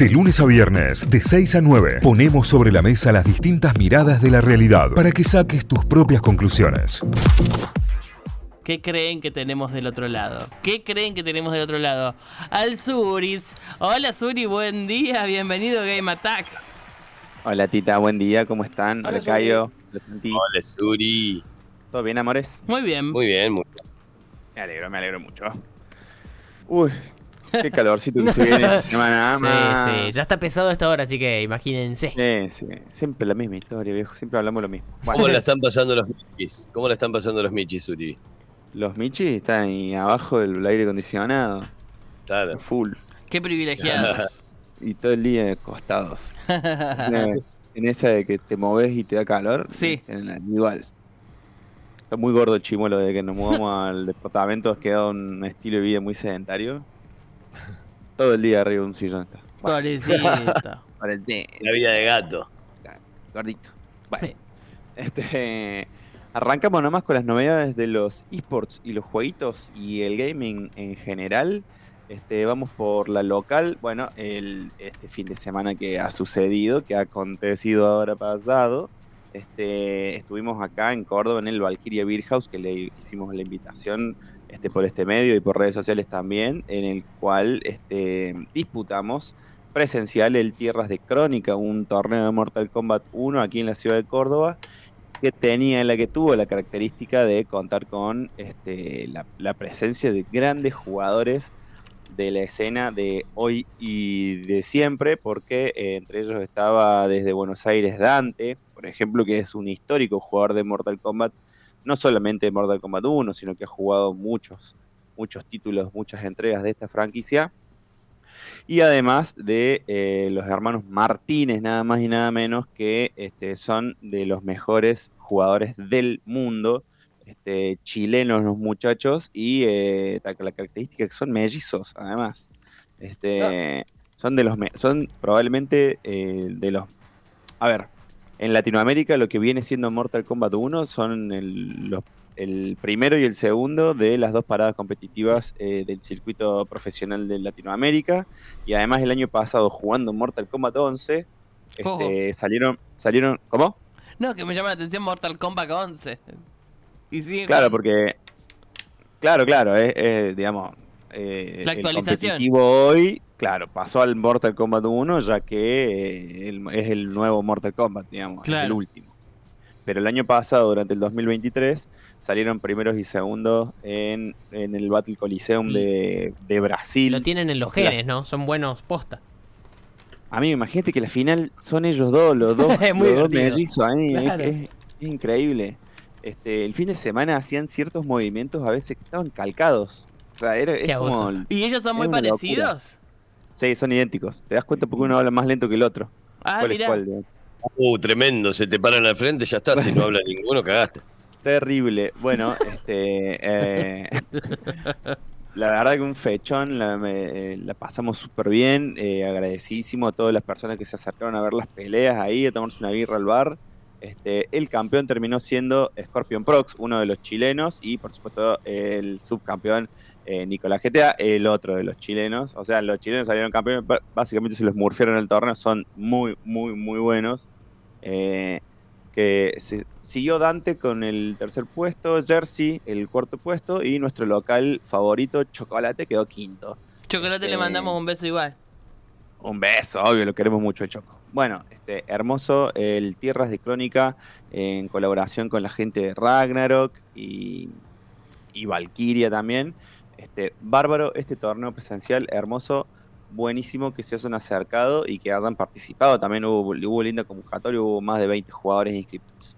De lunes a viernes, de 6 a 9, ponemos sobre la mesa las distintas miradas de la realidad para que saques tus propias conclusiones. ¿Qué creen que tenemos del otro lado? ¿Qué creen que tenemos del otro lado? Al Suris. Hola Suri, buen día, bienvenido a Game Attack. Hola Tita, buen día, ¿cómo están? Hola, Cayo. Hola Santi. Hola Suri. ¿Todo bien, amores? Muy bien. Muy bien, muy bien. Me alegro, me alegro mucho. Uy, qué calorcito que se viene esta semana. Sí, sí, ya está pesado esta hora, así que imagínense. Sí, sí, siempre la misma historia, viejo, siempre hablamos lo mismo. ¿Cómo la están pasando los michis? ¿Cómo la están pasando los michis, Suri? Los michis están ahí abajo del aire acondicionado. Claro. Full. Qué privilegiados. y todo el día acostados. en esa de que te moves y te da calor. Sí. igual. Está muy gordo el chimuelo de que nos mudamos al departamento. Has quedado un estilo de vida muy sedentario. Todo el día arriba de un sillón está. La vida de gato. Gordito. Bueno. Este. Arrancamos nomás con las novedades de los esports y los jueguitos y el gaming en general. Este, vamos por la local. Bueno, el, este fin de semana que ha sucedido, que ha acontecido ahora pasado. Este, estuvimos acá en Córdoba en el Valkyria Beer House, que le hicimos la invitación este, por este medio y por redes sociales también, en el cual este, disputamos presencial el Tierras de Crónica, un torneo de Mortal Kombat 1 aquí en la ciudad de Córdoba que tenía, la que tuvo la característica de contar con este, la, presencia de grandes jugadores de la escena de hoy y de siempre, porque eh, entre ellos estaba desde Buenos Aires Dante, por ejemplo, que es un histórico jugador de Mortal Kombat, no solamente Mortal Kombat 1, sino que ha jugado muchos, muchos títulos, muchas entregas de esta franquicia y además de eh, los hermanos Martínez, nada más y nada menos, que este, son de los mejores jugadores del mundo, este, chilenos los muchachos, y eh, la característica que son mellizos, además. Este, Son de los son probablemente eh, de los a ver, en Latinoamérica lo que viene siendo Mortal Kombat 1 son los el primero y el segundo de las dos paradas competitivas eh, del circuito profesional de Latinoamérica. Y además el año pasado jugando Mortal Kombat 11, este, salieron, salieron, ¿cómo? No, que me llama la atención Mortal Kombat 11. Y sí, claro, porque, claro, claro, es, digamos, eh, la actualización. El competitivo hoy, claro, pasó al Mortal Kombat 1 ya que eh, es el nuevo Mortal Kombat, digamos, el último. Pero el año pasado, durante el 2023, salieron primeros y segundos en, el Battle Coliseum de, Brasil. Lo tienen en los genes, ¿no? Son buenos posta. mí imagínate que la final son ellos dos, los dos, los dos mellizos ahí. Es, increíble. Este, el fin de semana hacían ciertos movimientos a veces que estaban calcados. O sea, era, es como, ¿Y ellos son muy parecidos? Sí, son idénticos. Te das cuenta porque uno habla más lento que el otro. Ah, ¿Cuál es cuál? Uh, tremendo. Se te paran al frente, ya está. Si no habla ninguno, cagaste. Terrible. Bueno, este. Eh, la verdad que un fechón, la, pasamos súper bien. Eh, agradecidísimo a todas las personas que se acercaron a ver las peleas ahí, a tomarse una birra al bar. Este, el campeón terminó siendo Scorpion Prox, uno de los chilenos, y por supuesto el subcampeón eh, Nicolás GTA, el otro de los chilenos. O sea, los chilenos salieron campeones, básicamente se los murfieron en el torneo, son muy, muy, muy buenos. Eh, que se, siguió Dante con el tercer puesto, Jersey el cuarto puesto y nuestro local favorito, Chocolate, quedó quinto. Chocolate le este, mandamos un beso igual. Un beso, obvio, lo queremos mucho el Choco. Bueno, este, hermoso el Tierras de Crónica en colaboración con la gente de Ragnarok y, y Valkyria también. Este, bárbaro este torneo presencial, hermoso buenísimo que se hayan acercado y que hayan participado. También hubo, hubo linda convocatoria, hubo más de 20 jugadores inscritos.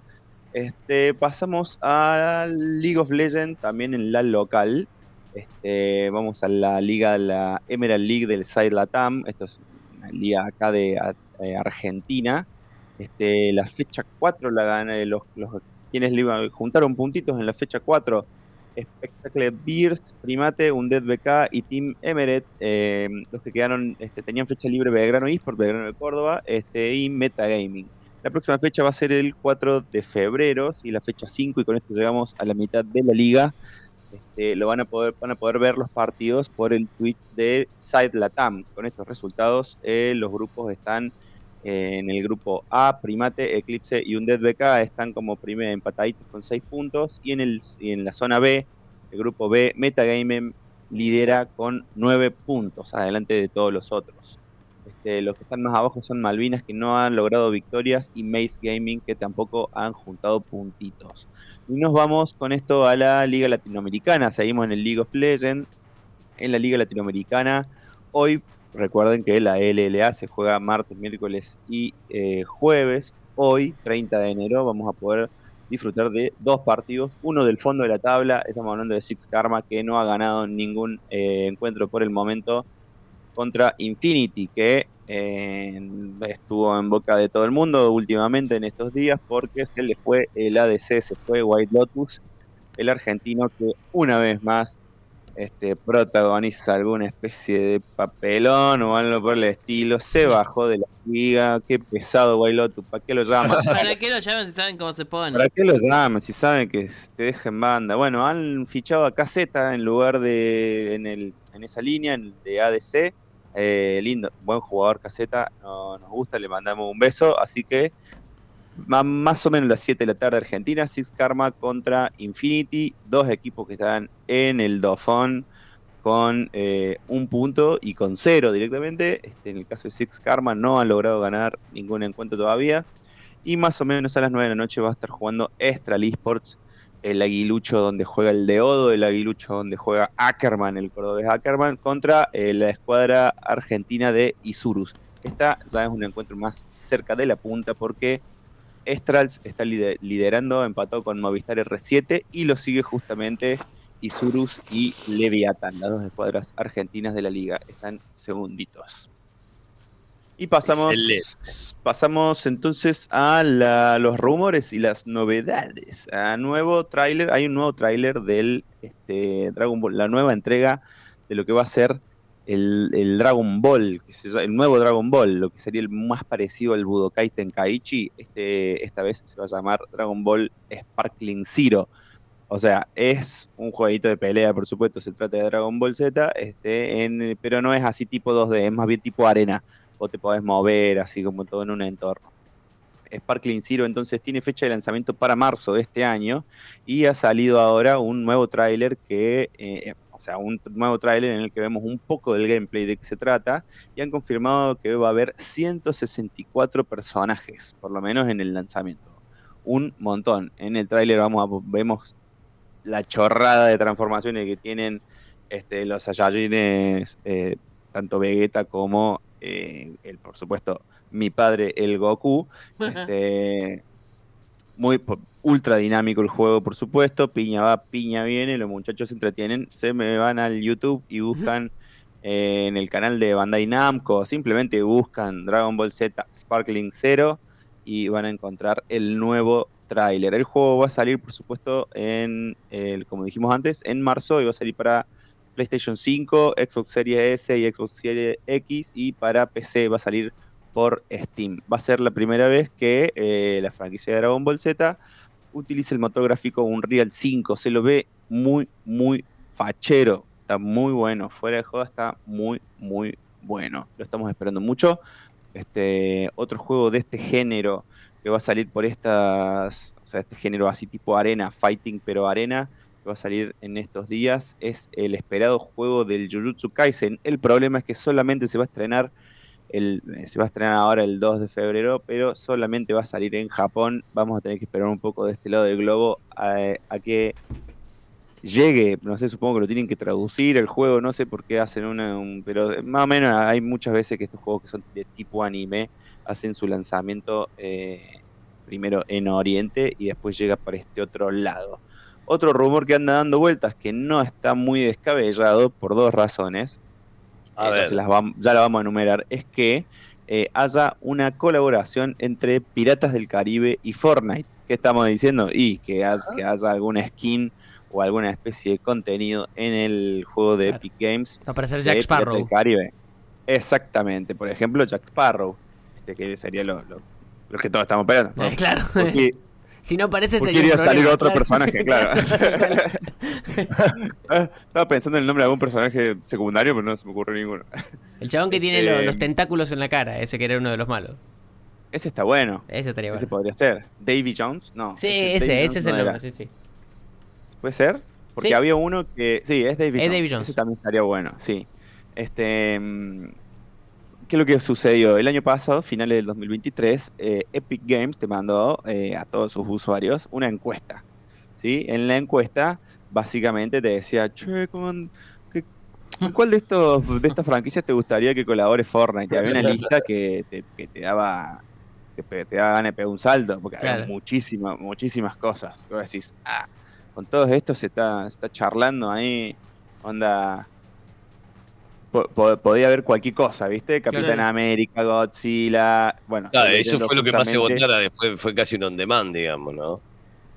Este, pasamos a League of Legends, también en la local. Este, vamos a la liga, la Emerald League del Side Latam. Esto es una liga acá de Argentina. Este, la fecha 4 la ganan los, los quienes juntaron puntitos en la fecha 4 Spectacle Beers, Primate, Undead BK y Team Emeret, eh, los que quedaron, este, tenían fecha libre Belgrano Esports, Belgrano de Córdoba, este, y Metagaming. La próxima fecha va a ser el 4 de febrero, y la fecha 5, y con esto llegamos a la mitad de la liga. este, lo van a poder van a poder ver los partidos por el tweet de Side Latam. Con estos resultados, eh, los grupos están en el grupo A, Primate, Eclipse y Undead BK están como primer empataditos con 6 puntos y en el en la zona B, el grupo B, Metagame lidera con 9 puntos, adelante de todos los otros. Este, los que están más abajo son Malvinas, que no han logrado victorias, y Maze Gaming, que tampoco han juntado puntitos. Y nos vamos con esto a la Liga Latinoamericana. Seguimos en el League of Legends. En la Liga Latinoamericana, hoy recuerden que la LLA se juega martes, miércoles y eh, jueves. Hoy, 30 de enero, vamos a poder disfrutar de dos partidos. Uno del fondo de la tabla, estamos hablando de Six Karma, que no ha ganado ningún eh, encuentro por el momento contra Infinity, que eh, estuvo en boca de todo el mundo últimamente en estos días porque se le fue el ADC, se fue White Lotus, el argentino que una vez más este, protagoniza alguna especie de papelón o algo por el estilo, se bajó de la liga, qué pesado Lotus, ¿para qué lo llaman? ¿Para qué lo llaman si saben cómo se pone? ¿Para qué lo llaman si saben que te dejen banda? Bueno, han fichado a Caseta en lugar de en, el, en esa línea de ADC. Eh, lindo, buen jugador Caseta, no, nos gusta, le mandamos un beso. Así que más o menos las 7 de la tarde Argentina, Six Karma contra Infinity, dos equipos que están en el Dofón con eh, un punto y con cero directamente. Este, en el caso de Six Karma no han logrado ganar ningún encuentro todavía. Y más o menos a las 9 de la noche va a estar jugando Estral Esports el aguilucho donde juega el Deodo, el aguilucho donde juega Ackerman, el cordobés Ackerman, contra eh, la escuadra argentina de Isurus. Esta ya es un encuentro más cerca de la punta porque Estrals está liderando, empatado con Movistar R7 y lo sigue justamente Isurus y Leviathan, las dos escuadras argentinas de la liga. Están segunditos. Y pasamos, pasamos entonces a los rumores y las novedades. A nuevo tráiler, hay un nuevo tráiler del este, Dragon Ball, la nueva entrega de lo que va a ser el, Dragon Ball, el nuevo Dragon Ball, lo que sería el más parecido al Budokai Tenkaichi, este, esta vez se va a llamar Dragon Ball Sparkling Zero. O sea, es un jueguito de pelea, por supuesto, se trata de Dragon Ball Z, este, pero no es así tipo 2D, es más bien tipo arena vos te podés mover así como todo en un entorno. Sparkling Zero entonces tiene fecha de lanzamiento para marzo de este año y ha salido ahora un nuevo tráiler que, eh, sea, un nuevo tráiler en el que vemos un poco del gameplay de qué se trata y han confirmado que va a haber 164 personajes, por lo menos en el lanzamiento. Un montón. En el tráiler vamos a, vemos la chorrada de transformaciones que tienen este, los Saiyajines, eh, tanto Vegeta como eh, el, por supuesto, mi padre, el Goku. Este, muy ultra dinámico el juego, por supuesto. Piña va, piña viene. Los muchachos se entretienen. Se me van al YouTube y buscan eh, en el canal de Bandai Namco. Simplemente buscan Dragon Ball Z Sparkling Zero y van a encontrar el nuevo tráiler. El juego va a salir, por supuesto, en, el, como dijimos antes, en marzo y va a salir para PlayStation 5, Xbox Series S y Xbox Series X y para PC va a salir por Steam. Va a ser la primera vez que eh, la franquicia de Dragon Ball Z utilice el motor gráfico Unreal 5. Se lo ve muy, muy fachero. Está muy bueno. Fuera de juego está muy, muy bueno. Lo estamos esperando mucho. Este, otro juego de este género que va a salir por estas, o sea, este género así tipo arena, fighting pero arena, que va a salir en estos días es el esperado juego del Jujutsu Kaisen. El problema es que solamente se va a estrenar el, eh, se va a estrenar ahora el 2 de febrero, pero solamente va a salir en Japón. Vamos a tener que esperar un poco de este lado del globo a, que llegue, no sé, supongo que lo tienen que traducir el juego, no sé por qué hacen una, un, pero más o menos hay muchas veces que estos juegos que son de tipo anime hacen su lanzamiento eh, primero en Oriente y después llega para este otro lado. Otro rumor que anda dando vueltas que no está muy descabellado por dos razones, ya, las ya la vamos a enumerar, es que eh, haya una colaboración entre Piratas del Caribe y Fortnite. ¿Qué estamos diciendo? Y que, haya, que haya alguna skin o alguna especie de contenido en el juego de Epic Games. Va a aparecer Jack Sparrow. Del Caribe. Exactamente. Por ejemplo, Jack Sparrow. Este que sería lo, que todos estamos esperando. Eh, claro. Si no aparece ¿Por qué sería un iría a salir otro claro. personaje? Claro. Estaba pensando en el nombre de algún personaje secundario, pero no se me ocurre ninguno. El chabón que tiene Este- lo- los tentáculos en la cara, ese que era uno de los malos. Ese está bueno. Ese estaría Ese bueno. podría ser. Davy Jones, no. Sí, Davy ese, Jones ese es no el nombre, sí, sí. ¿Puede ser? Porque Sí. había uno que. Sí, es David Es Jones. Davy Jones. Ese también estaría bueno, sí. Este. ¿Qué es lo que sucedió? El año pasado, finales del 2023, eh, Epic Games te mandó eh, a todos sus usuarios una encuesta. ¿sí? En la encuesta, básicamente te decía, che, ¿con, qué- ¿cuál de estos de estas franquicias te gustaría que colabore Fortnite? Y había una lista que te, que te daba pe- te daba ganas de pegar un salto, porque había Claro. muchísimas, muchísimas cosas. Que vos decís, ah, con todo esto se está, se está charlando ahí, onda... po- po- podía haber cualquier cosa, ¿viste? Capitán Claro. América, Godzilla, bueno. Claro, eso fue lo que más se justamente- votara, fue, fue casi un on demand, digamos, ¿no?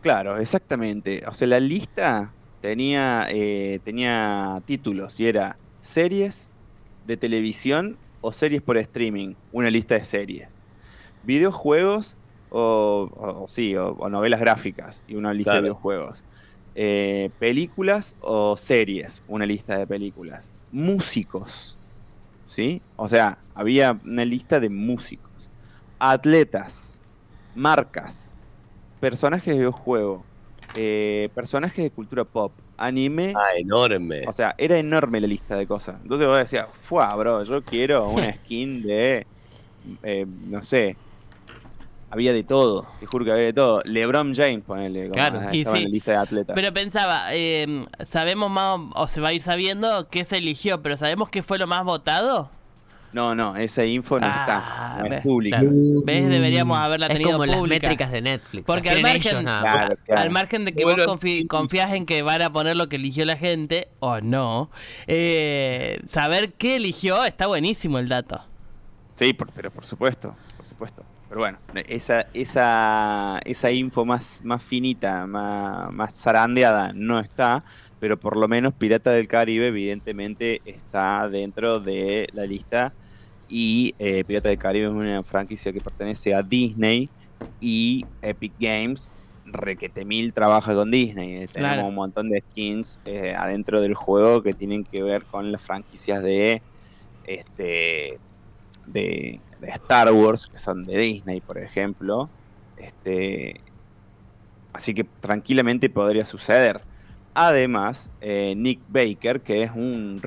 Claro, exactamente. O sea, la lista tenía, eh, tenía títulos y era series de televisión o series por streaming, una lista de series. Videojuegos o, o- sí, o, o novelas gráficas y una lista de videojuegos. Eh, películas o series, una lista de películas. Músicos, ¿sí? O sea, había una lista de músicos. Atletas, marcas, personajes de videojuego, eh, personajes de cultura pop, anime. Ah, enorme. O sea, era enorme la lista de cosas. Entonces vos decías, fuá, bro, yo quiero una skin de, eh, no sé, había de todo, te juro que había de todo. LeBron James, ponele, como Claro, estaba en la lista de atletas. Pero pensaba, eh, sabemos más, o se va a ir sabiendo qué se eligió, pero ¿sabemos qué fue lo más votado? No, no, esa info no Ah, está, no es ves, pública. claro. ¿Ves? Deberíamos haberla Es tenido como las métricas de Netflix. Porque al margen- ellos nada más. Claro, claro. Al margen de que Bueno, vos confi- confías en que van a poner lo que eligió la gente, o no, eh, saber qué eligió está buenísimo el dato. Sí, por- pero por supuesto, por supuesto. Pero bueno, esa, esa, esa info más, más finita, más, más zarandeada no está, pero por lo menos Pirata del Caribe evidentemente está dentro de la lista y eh, Pirata del Caribe es una franquicia que pertenece a Disney y Epic Games requete mil trabaja con Disney. Eh, Tenemos Claro. un montón de skins eh, adentro del juego que tienen que ver con las franquicias de este de, de Star Wars, que son de Disney, por ejemplo. Este, así que tranquilamente podría suceder. Además, eh, Nick Baker, que es un,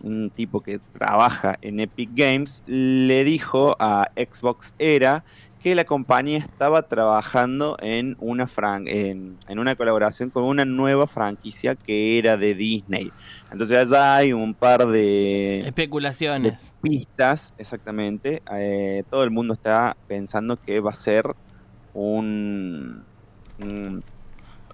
un tipo que trabaja en Epic Games, le dijo a Xbox Era que la compañía estaba trabajando en una, fran- en, en una colaboración con una nueva franquicia que era de Disney. Entonces allá hay un par de, Especulaciones. de pistas, exactamente. Eh, todo el mundo está pensando que va a ser un, un,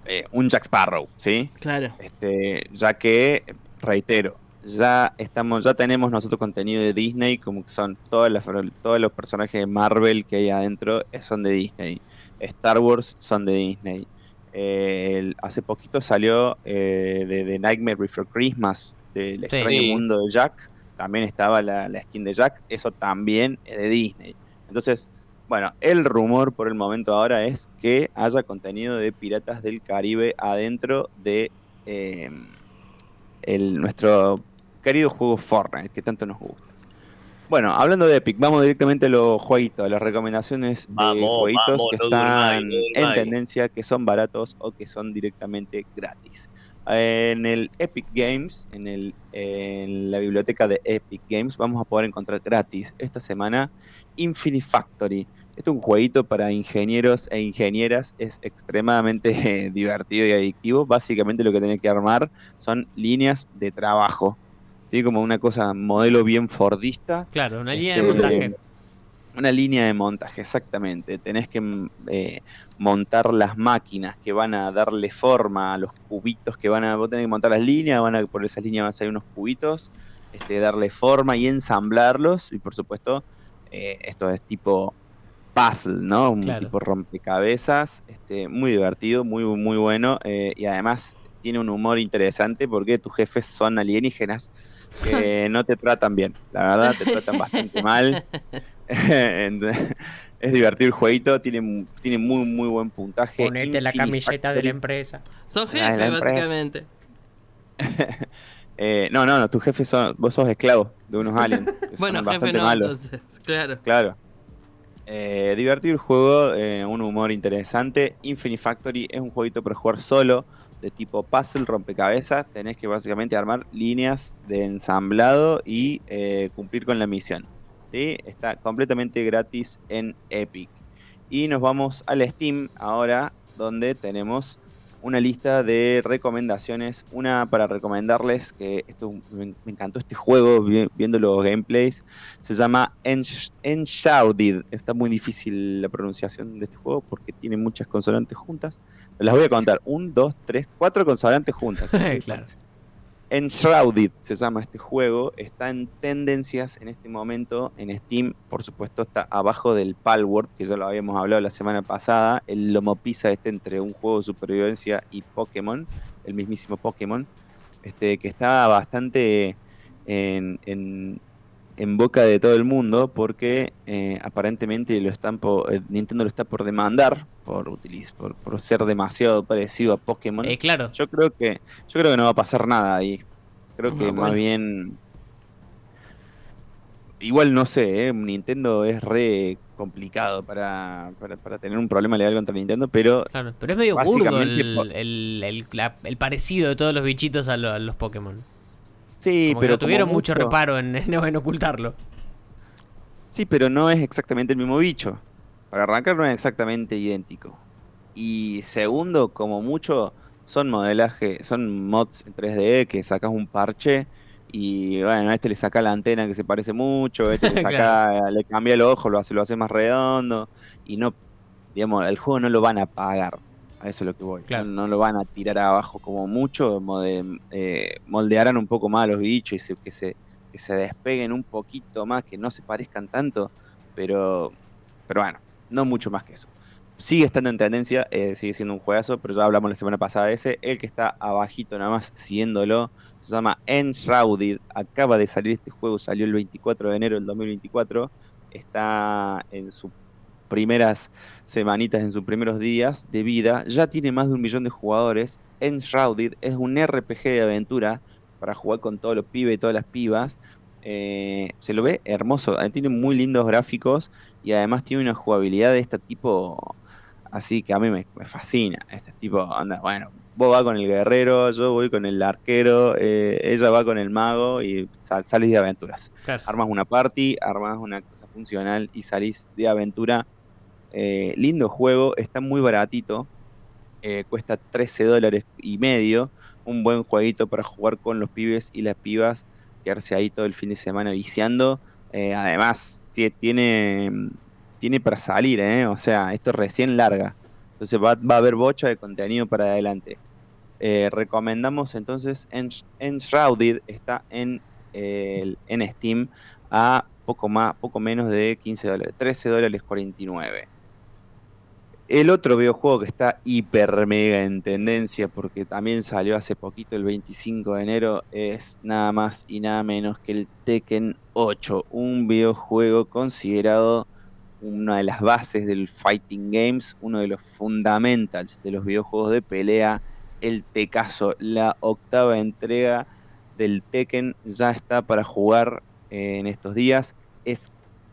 eh, un Jack Sparrow, ¿sí? Claro. Este, ya que, reitero, ya estamos, ya tenemos nosotros contenido de Disney, como que son todas las, todos los personajes de Marvel que hay adentro eh, son de Disney. Star Wars son de Disney. Eh, el- hace poquito salió eh, de, de Nightmare Before Christmas, del Sí. extraño Sí. mundo de Jack. También estaba la, la skin de Jack, eso también es de Disney. Entonces, bueno, el rumor por el momento ahora es que haya contenido de Piratas del Caribe adentro de eh, el, nuestro querido juego Fortnite, que tanto nos gusta. Bueno, hablando de Epic, vamos directamente a los jueguitos, a las recomendaciones de jueguitos vamos, que no están no en tendencia, que son baratos o que son directamente gratis. En el Epic Games, en, el, en la biblioteca de Epic Games, vamos a poder encontrar gratis esta semana Infinite Factory. Este es un jueguito para ingenieros e ingenieras, es extremadamente eh, divertido y adictivo. Básicamente lo que tenés que armar son líneas de trabajo, ¿sí? como una cosa, modelo bien fordista, Claro, una línea de Este, montaje. una línea de montaje, exactamente. Tenés que eh, montar las máquinas que van a darle forma a los cubitos que van a. Vos tenés que montar las líneas, van a por esas líneas van a salir unos cubitos, este, darle forma y ensamblarlos. Y por supuesto, eh, esto es tipo puzzle, ¿no? Un Claro. tipo rompecabezas. Este, muy divertido, muy, muy bueno. eh, y además tiene un humor interesante porque tus jefes son alienígenas que no te tratan bien. La verdad, te tratan bastante mal. Es divertido el jueguito, tiene, tiene muy, muy buen puntaje. Ponete la camiseta de la empresa. Sos La la jefe, empresa. básicamente. Eh, no, no, no, tu jefe son, vos sos esclavo de unos aliens. que son Bueno, jefe bastante no, malos. entonces. Claro. Claro. Eh, divertido el juego, eh, un humor interesante. Infinity Factory es un jueguito para jugar solo, de tipo puzzle, rompecabezas. Tenés que básicamente armar líneas de ensamblado y eh, cumplir con la misión. ¿sí? Está completamente gratis en Epic. Y nos vamos al Steam ahora, donde tenemos una lista de recomendaciones. Una para recomendarles que esto me, encantó este juego vi- viendo los gameplays. Se llama Ensh- Enshrouded. Está muy difícil la pronunciación de este juego porque tiene muchas consonantes juntas. Las voy a contar. Un, dos, tres, cuatro consonantes juntas. claro. Enshrouded se llama este juego. Está en tendencias en este momento en Steam. Por supuesto, está abajo del Palworld, que ya lo habíamos hablado la semana pasada. El lomo pisa este entre un juego de supervivencia y Pokémon, el mismísimo Pokémon. Este, que está bastante en, en- en boca de todo el mundo porque eh, aparentemente lo están po- eh, Nintendo lo está por demandar por, utiliz- por, por ser demasiado parecido a Pokémon. Eh, claro. Yo creo que yo creo que no va a pasar nada ahí. Creo que Ah, más bueno. bien igual no sé, ¿eh? Nintendo es re complicado para, para, para tener un problema legal contra Nintendo, pero Claro, pero es medio Básicamente el, el, el- parecido de todos los bichitos a, lo- a los Pokémon. Sí, Como que pero no tuvieron mucho reparo en, ocultarlo. Sí, pero no es exactamente el mismo bicho. Para arrancar no es exactamente idéntico. Y segundo, como mucho, son modelaje, son mods en 3D que sacas un parche y bueno, a este le saca la antena que se parece mucho, a este le saca, le cambia el ojo, lo hace, lo hace más redondo y no, digamos, el juego no lo van a pagar. A eso es lo que voy. Claro. No, no lo van a tirar abajo como mucho, mode- eh, moldearán un poco más a los bichos y se- que se que se despeguen un poquito más, que no se parezcan tanto, pero, pero bueno, no mucho más que eso. Sigue estando en tendencia, eh, sigue siendo un juegazo, pero ya hablamos la semana pasada de ese. El que está abajito nada más siguiéndolo se llama Enshrouded. Acaba de salir este juego, salió el 24 de enero del 2024. Está en sus primeras semanitas, en sus primeros días de vida. Ya tiene más de un millón de jugadores. Enshrouded es un RPG de aventura para jugar con todos los pibes y todas las pibas. Eh, se lo ve hermoso, eh, tiene muy lindos gráficos y además tiene una jugabilidad de este tipo así que a mí me, me fascina. Este tipo, anda, bueno, vos vas con el guerrero, yo voy con el arquero, eh, ella va con el mago y sal- salís de aventuras. Claro. Armas una party, armas una cosa funcional y salís de aventura. Eh, lindo juego, está muy baratito, eh, cuesta 13 dólares y medio. Un buen jueguito para jugar con los pibes y las pibas, quedarse ahí todo el fin de semana viciando. Eh, además, tie- tiene, tiene para salir, o sea, esto recién larga. Entonces va, a haber bocha de contenido para adelante. Recomendamos entonces Ensh- Enshrouded, está en, en Steam a poco más, poco menos de 15 dólares, 13 dólares 49. El otro videojuego que está hiper mega en tendencia porque también salió hace poquito el 25 de enero es nada más y nada menos que el Tekken 8, un videojuego considerado una de las bases del fighting games, uno de los fundamentals de los videojuegos de pelea, el Tecaso, la octava entrega del Tekken ya está para jugar eh, en estos días, es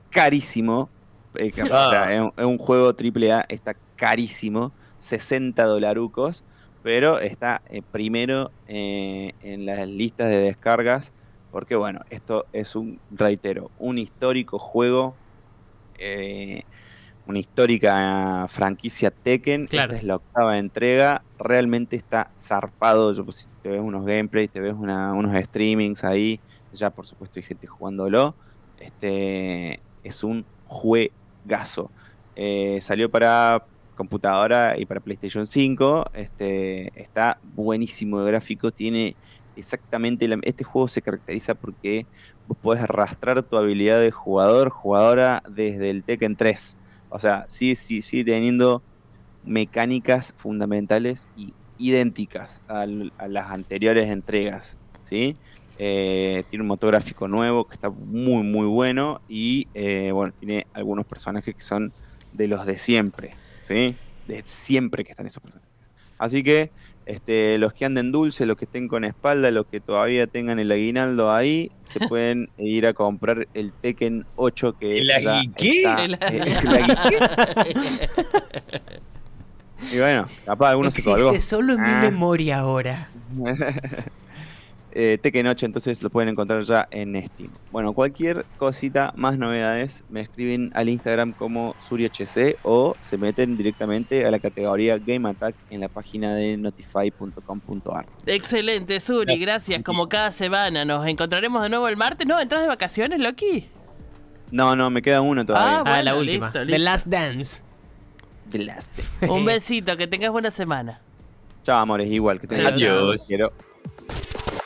carísimo, eh, que- o sea, Ah. es, un- es un juego AAA, está carísimo, 60 dolarucos, pero está eh, primero eh, en las listas de descargas, porque bueno, esto es un, reitero, un histórico juego, una histórica franquicia Tekken, Claro. esta es la octava entrega, realmente está zarpado, yo, pues, si te ves unos gameplays, te ves una- unos streamings ahí, ya por supuesto hay gente jugándolo, este es un juegazo. Eh, salió para computadora y para PlayStation 5. Este, está buenísimo de gráfico. Tiene exactamente. la- este juego se caracteriza porque vos podés arrastrar tu habilidad de jugador, jugadora desde el Tekken 3. O sea, sí, sí, sigue teniendo mecánicas fundamentales y idénticas al- a, las anteriores entregas. ¿sí? Eh, tiene un motor gráfico nuevo que está muy, muy bueno. Y eh, bueno, tiene algunos personajes que son de los de siempre, ¿sí? De siempre que están esos personajes. Así que este, los que anden dulce, los que estén con espalda, los que todavía tengan el aguinaldo ahí, se pueden ir a comprar el Tekken 8 que ¿El El-. Y bueno, capaz alguno se colgó. solo en Ah. memoria ahora. Eh, Tekken 8, entonces lo pueden encontrar ya en Steam. Bueno, cualquier cosita, más novedades, me escriben al Instagram como SuriHC o se meten directamente a la categoría Game Attack en la página de notify.com.ar. Excelente, Suri, gracias. Como cada semana, nos encontraremos de nuevo el martes. ¿No? ¿Entras de vacaciones, Loki? No, no, me queda uno todavía. Ah, Ah, la última. listo, The. Last Dance. The Last Day. Un besito, que tengas buena semana. Chao, amores, igual que tengan Adiós. Quiero.